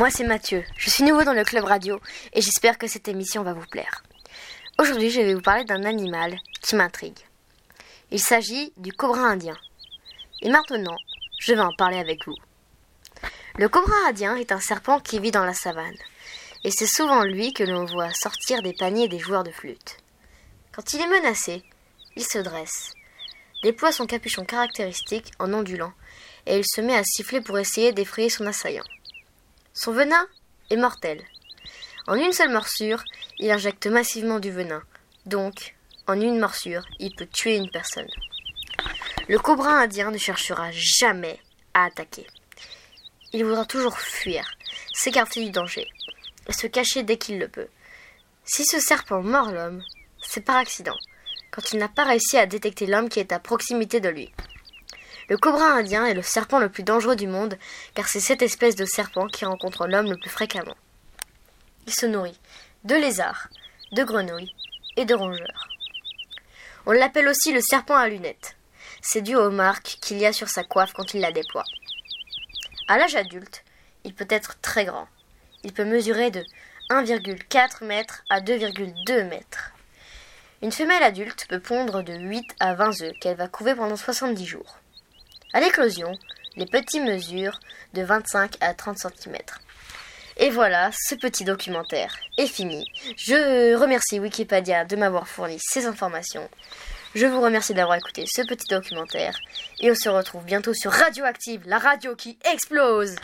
Moi c'est Mathieu, je suis nouveau dans le club radio et j'espère que cette émission va vous plaire. Aujourd'hui je vais vous parler d'un animal qui m'intrigue. Il s'agit du cobra indien. Et maintenant, je vais en parler avec vous. Le cobra indien est un serpent qui vit dans la savane. Et c'est souvent lui que l'on voit sortir des paniers des joueurs de flûte. Quand il est menacé, il se dresse, déploie son capuchon caractéristique en ondulant, et il se met à siffler pour essayer d'effrayer son assaillant. Son venin est mortel. En une seule morsure, il injecte massivement du venin. Donc, en une morsure, il peut tuer une personne. Le cobra indien ne cherchera jamais à attaquer. Il voudra toujours fuir, s'écarter du danger, et se cacher dès qu'il le peut. Si ce serpent mord l'homme, c'est par accident, quand il n'a pas réussi à détecter l'homme qui est à proximité de lui. Le cobra indien est le serpent le plus dangereux du monde, car c'est cette espèce de serpent qui rencontre l'homme le plus fréquemment. Il se nourrit de lézards, de grenouilles et de rongeurs. On l'appelle aussi le serpent à lunettes. C'est dû aux marques qu'il y a sur sa coiffe quand il la déploie. À l'âge adulte, il peut être très grand. Il peut mesurer de 1,4 m à 2,2 mètres. Une femelle adulte peut pondre de 8 à 20 œufs qu'elle va couver pendant 70 jours. À l'éclosion, les petits mesurent de 25 à 30 cm. Et voilà, ce petit documentaire est fini. Je remercie Wikipédia de m'avoir fourni ces informations. Je vous remercie d'avoir écouté ce petit documentaire. Et on se retrouve bientôt sur Radioactive, la radio qui explose.